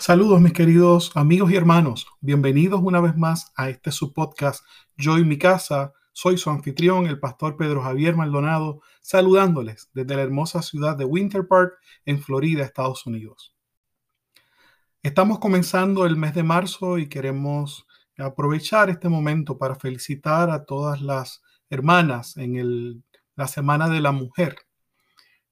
Saludos mis queridos amigos y hermanos, bienvenidos una vez más a este su podcast Yo y mi casa. Soy su anfitrión, el pastor Pedro Javier Maldonado, saludándoles desde la hermosa ciudad de Winter Park en Florida, Estados Unidos. Estamos comenzando el mes de marzo y queremos aprovechar este momento para felicitar a todas las hermanas en la Semana de la Mujer.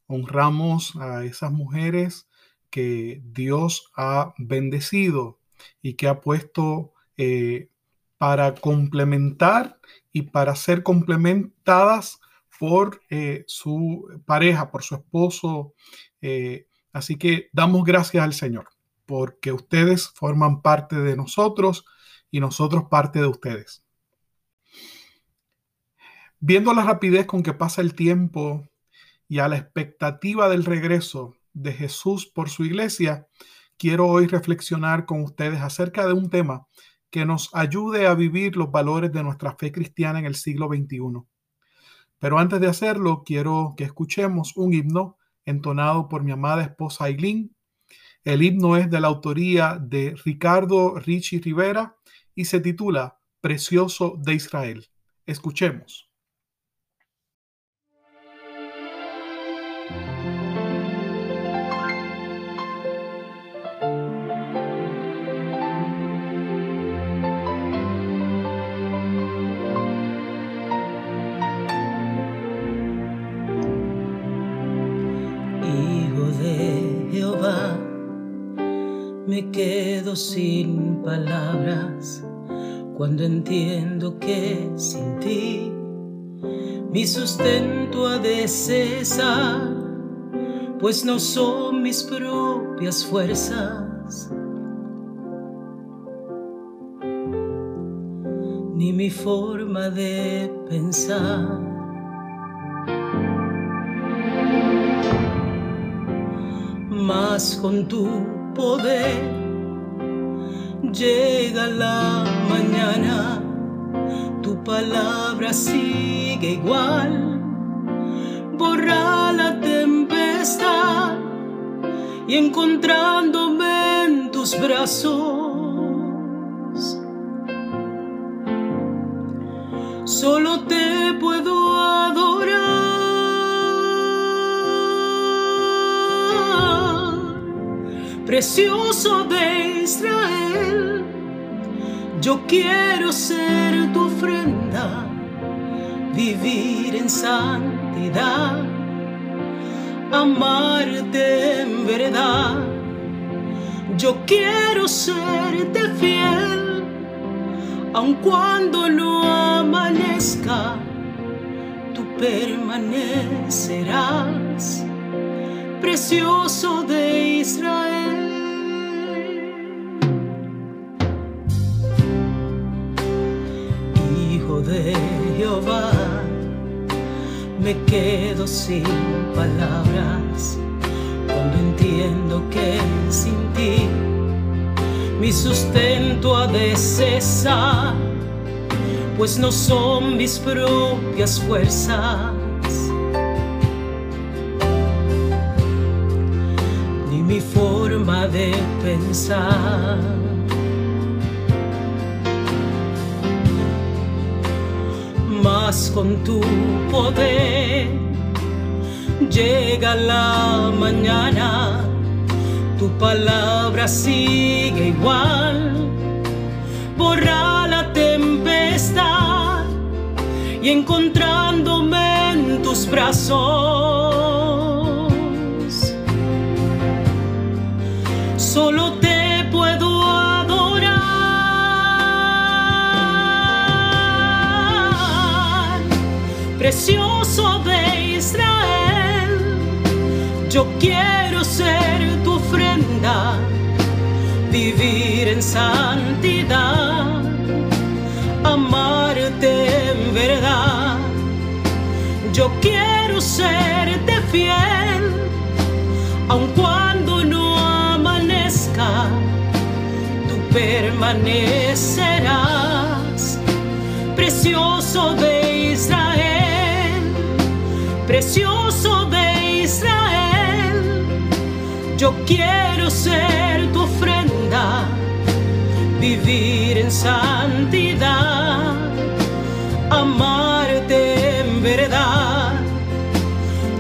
Honramos a esas mujeres que Dios ha bendecido y que ha puesto eh, para complementar y para ser complementadas por eh, su pareja, por su esposo. Eh, así que damos gracias al Señor porque ustedes forman parte de nosotros y nosotros parte de ustedes. Viendo la rapidez con que pasa el tiempo y a la expectativa del regreso de Jesús por su iglesia, quiero hoy reflexionar con ustedes acerca de un tema que nos ayude a vivir los valores de nuestra fe cristiana en el siglo XXI. Pero antes de hacerlo, quiero que escuchemos un himno entonado por mi amada esposa Aileen. El himno es de la autoría de Ricardo Richie Rivera y se titula Precioso de Israel. Escuchemos. Me quedo sin palabras cuando entiendo que sin ti mi sustento ha de cesar, pues no son mis propias fuerzas. Ni mi forma de pensar. Más con tu poder. Llega la mañana, tu palabra sigue igual. Borra la tempestad y encontrándome en tus brazos. Solo te precioso de Israel, yo quiero ser tu ofrenda, vivir en santidad, amarte en verdad. Yo quiero serte fiel, aun cuando no amanezca, tú permanecerás, precioso de Israel. Me quedo sin palabras cuando entiendo que sin ti mi sustento ha de cesar, pues no son mis propias fuerzas. Ni mi forma de pensar con tu poder. Llega la mañana, tu palabra sigue igual. Borra la tempestad y encontrándome en tus brazos. Solo te precioso de Israel. Yo quiero ser tu ofrenda, vivir en santidad, amarte en verdad. Yo quiero serte fiel, aun cuando no amanezca, tú permanecerás, precioso de precioso de Israel, yo quiero ser tu ofrenda vivir en santidad, amarte en verdad.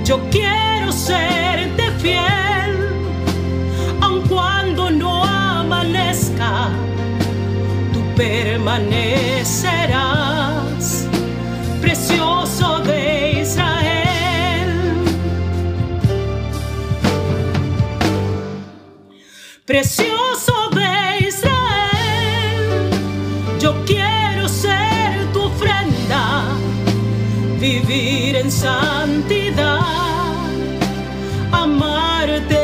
Yo quiero serte fiel, aun cuando no amanezca, tú permanecerás, Precioso de Israel, yo quiero ser tu ofrenda, vivir en santidad, amarte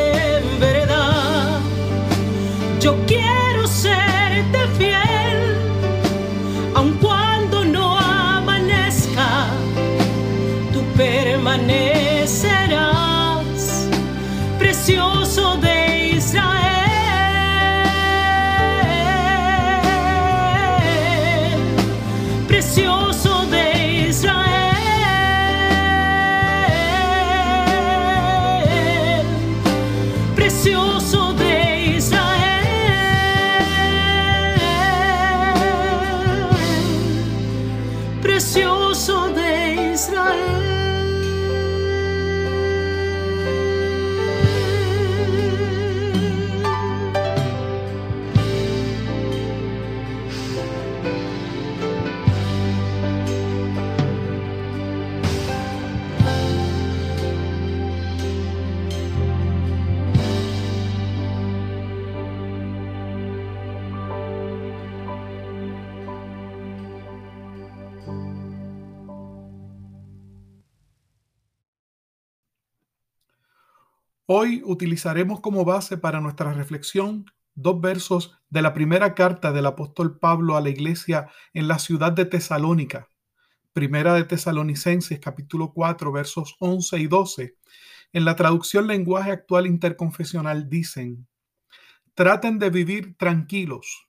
Hoy utilizaremos como base para nuestra reflexión dos versos de la primera carta del apóstol Pablo a la iglesia en la ciudad de Tesalónica. Primera de Tesalonicenses capítulo 4 versos 11 y 12. En la traducción lenguaje actual interconfesional dicen, traten de vivir tranquilos,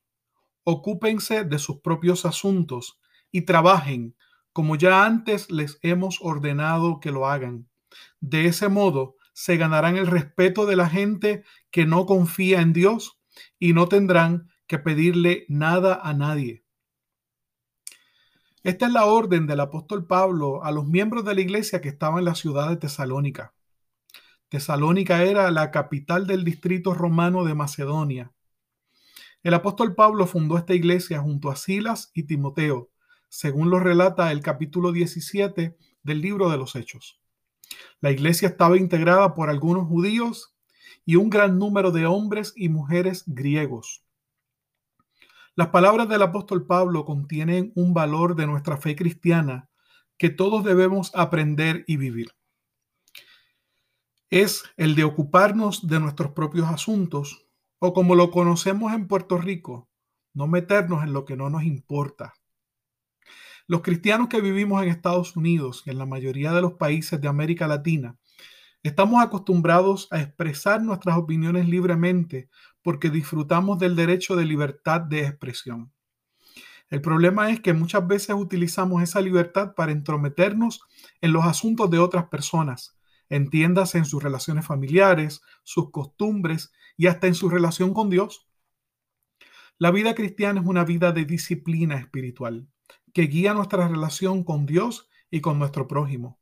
ocúpense de sus propios asuntos y trabajen como ya antes les hemos ordenado que lo hagan. De ese modo se ganarán el respeto de la gente que no confía en Dios y no tendrán que pedirle nada a nadie. Esta es la orden del apóstol Pablo a los miembros de la iglesia que estaban en la ciudad de Tesalónica. Tesalónica era la capital del distrito romano de Macedonia. El apóstol Pablo fundó esta iglesia junto a Silas y Timoteo, según lo relata el capítulo 17 del libro de los Hechos. La iglesia estaba integrada por algunos judíos y un gran número de hombres y mujeres griegos. Las palabras del apóstol Pablo contienen un valor de nuestra fe cristiana que todos debemos aprender y vivir. Es el de ocuparnos de nuestros propios asuntos o como lo conocemos en Puerto Rico, no meternos en lo que no nos importa. Los cristianos que vivimos en Estados Unidos y en la mayoría de los países de América Latina estamos acostumbrados a expresar nuestras opiniones libremente porque disfrutamos del derecho de libertad de expresión. El problema es que muchas veces utilizamos esa libertad para entrometernos en los asuntos de otras personas, entiéndase en sus relaciones familiares, sus costumbres y hasta en su relación con Dios. La vida cristiana es una vida de disciplina espiritual que guía nuestra relación con Dios y con nuestro prójimo.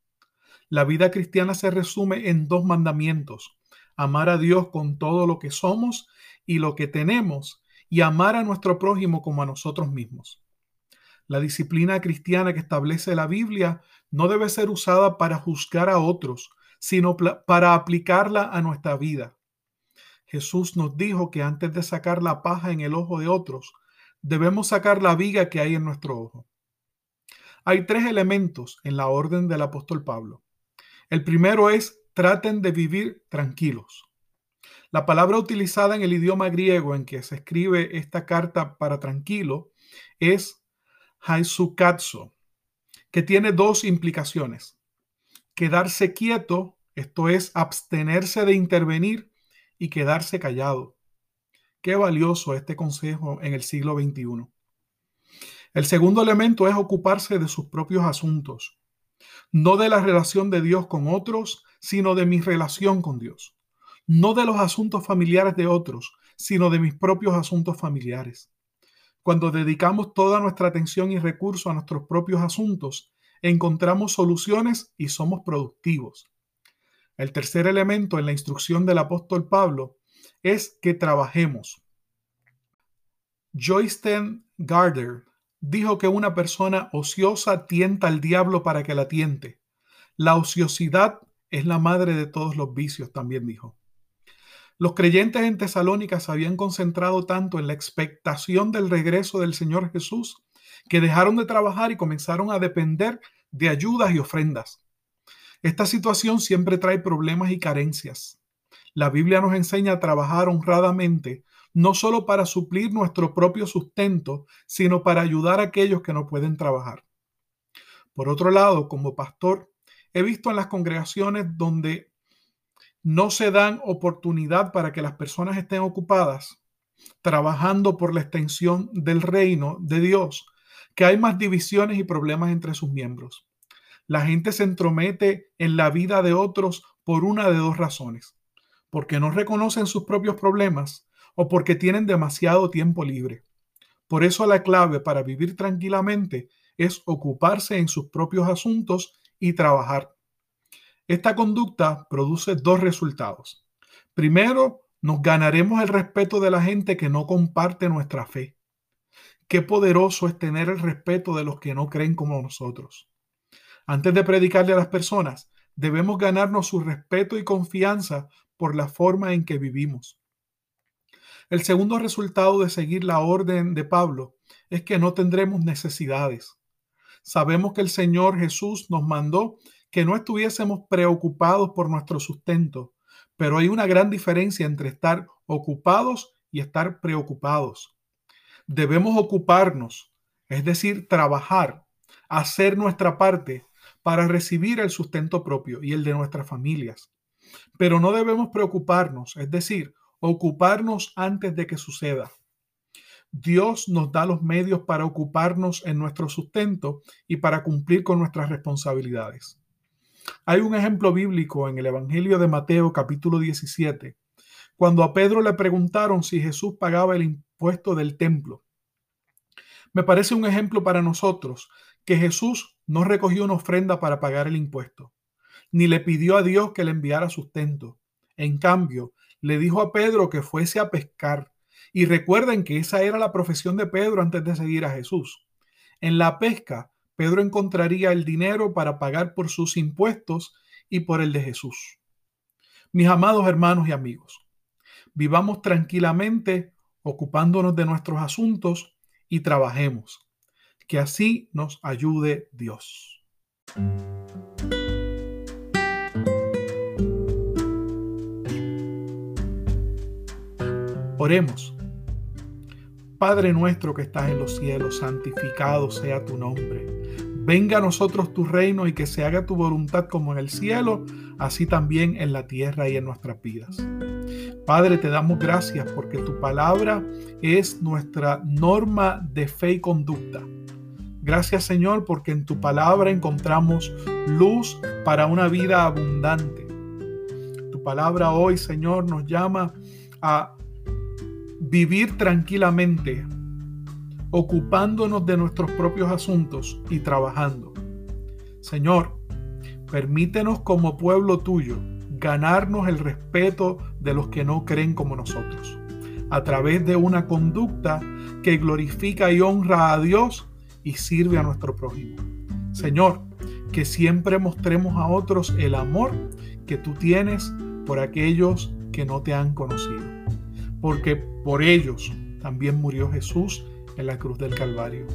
La vida cristiana se resume en dos mandamientos, amar a Dios con todo lo que somos y lo que tenemos y amar a nuestro prójimo como a nosotros mismos. La disciplina cristiana que establece la Biblia no debe ser usada para juzgar a otros, sino para aplicarla a nuestra vida. Jesús nos dijo que antes de sacar la paja en el ojo de otros, debemos sacar la viga que hay en nuestro ojo. Hay tres elementos en la orden del apóstol Pablo. El primero es traten de vivir tranquilos. La palabra utilizada en el idioma griego en que se escribe esta carta para tranquilo es haisukatso, que tiene dos implicaciones. Quedarse quieto, esto es abstenerse de intervenir y quedarse callado. Qué valioso este consejo en el siglo XXI. El segundo elemento es ocuparse de sus propios asuntos, no de la relación de Dios con otros, sino de mi relación con Dios, no de los asuntos familiares de otros, sino de mis propios asuntos familiares. Cuando dedicamos toda nuestra atención y recursos a nuestros propios asuntos, encontramos soluciones y somos productivos. El tercer elemento en la instrucción del apóstol Pablo es que trabajemos. Joysten Gardner dijo que una persona ociosa tienta al diablo para que la tiente. La ociosidad es la madre de todos los vicios, también dijo. Los creyentes en Tesalónica se habían concentrado tanto en la expectación del regreso del Señor Jesús que dejaron de trabajar y comenzaron a depender de ayudas y ofrendas. Esta situación siempre trae problemas y carencias. La Biblia nos enseña a trabajar honradamente, no solo para suplir nuestro propio sustento, sino para ayudar a aquellos que no pueden trabajar. Por otro lado, como pastor, he visto en las congregaciones donde no se dan oportunidad para que las personas estén ocupadas trabajando por la extensión del reino de Dios, que hay más divisiones y problemas entre sus miembros. La gente se entromete en la vida de otros por una de dos razones, porque no reconocen sus propios problemas o porque tienen demasiado tiempo libre. Por eso la clave para vivir tranquilamente es ocuparse en sus propios asuntos y trabajar. Esta conducta produce dos resultados. Primero, nos ganaremos el respeto de la gente que no comparte nuestra fe. Qué poderoso es tener el respeto de los que no creen como nosotros. Antes de predicarle a las personas, debemos ganarnos su respeto y confianza por la forma en que vivimos. El segundo resultado de seguir la orden de Pablo es que no tendremos necesidades. Sabemos que el Señor Jesús nos mandó que no estuviésemos preocupados por nuestro sustento, pero hay una gran diferencia entre estar ocupados y estar preocupados. Debemos ocuparnos, es decir, trabajar, hacer nuestra parte para recibir el sustento propio y el de nuestras familias. Pero no debemos preocuparnos, es decir, ocuparnos antes de que suceda. Dios nos da los medios para ocuparnos en nuestro sustento y para cumplir con nuestras responsabilidades. Hay un ejemplo bíblico en el Evangelio de Mateo capítulo 17, cuando a Pedro le preguntaron si Jesús pagaba el impuesto del templo. Me parece un ejemplo para nosotros que Jesús no recogió una ofrenda para pagar el impuesto, ni le pidió a Dios que le enviara sustento. En cambio, le dijo a Pedro que fuese a pescar. Y recuerden que esa era la profesión de Pedro antes de seguir a Jesús. En la pesca, Pedro encontraría el dinero para pagar por sus impuestos y por el de Jesús. Mis amados hermanos y amigos, vivamos tranquilamente ocupándonos de nuestros asuntos y trabajemos. Que así nos ayude Dios. Oremos. Padre nuestro que estás en los cielos, santificado sea tu nombre. Venga a nosotros tu reino y que se haga tu voluntad como en el cielo, así también en la tierra y en nuestras vidas. Padre, te damos gracias porque tu palabra es nuestra norma de fe y conducta. Gracias Señor porque en tu palabra encontramos luz para una vida abundante. Tu palabra hoy, Señor, nos llama a vivir tranquilamente, ocupándonos de nuestros propios asuntos y trabajando. Señor, permítenos como pueblo tuyo ganarnos el respeto de los que no creen como nosotros, a través de una conducta que glorifica y honra a Dios y sirve a nuestro prójimo. Señor, que siempre mostremos a otros el amor que tú tienes por aquellos que no te han conocido, porque por ellos también murió Jesús en la cruz del Calvario.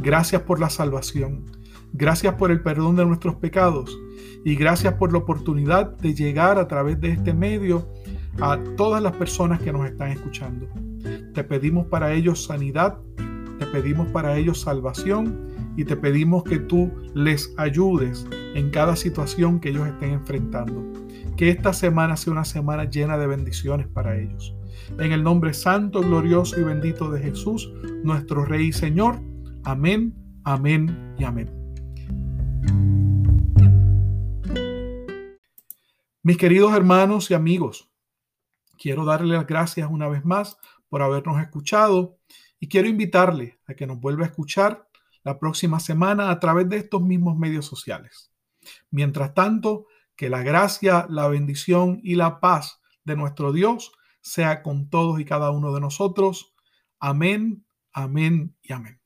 Gracias por la salvación. Gracias por el perdón de nuestros pecados. Y gracias por la oportunidad de llegar a través de este medio a todas las personas que nos están escuchando. Te pedimos para ellos sanidad, te pedimos para ellos salvación y te pedimos que tú les ayudes en cada situación que ellos estén enfrentando. Que esta semana sea una semana llena de bendiciones para ellos. En el nombre santo, glorioso y bendito de Jesús, nuestro Rey y Señor. Amén, amén y amén. Mis queridos hermanos y amigos, quiero darle las gracias una vez más por habernos escuchado y quiero invitarle a que nos vuelva a escuchar la próxima semana a través de estos mismos medios sociales. Mientras tanto, que la gracia, la bendición y la paz de nuestro Dios sea con todos y cada uno de nosotros. Amén, amén y amén.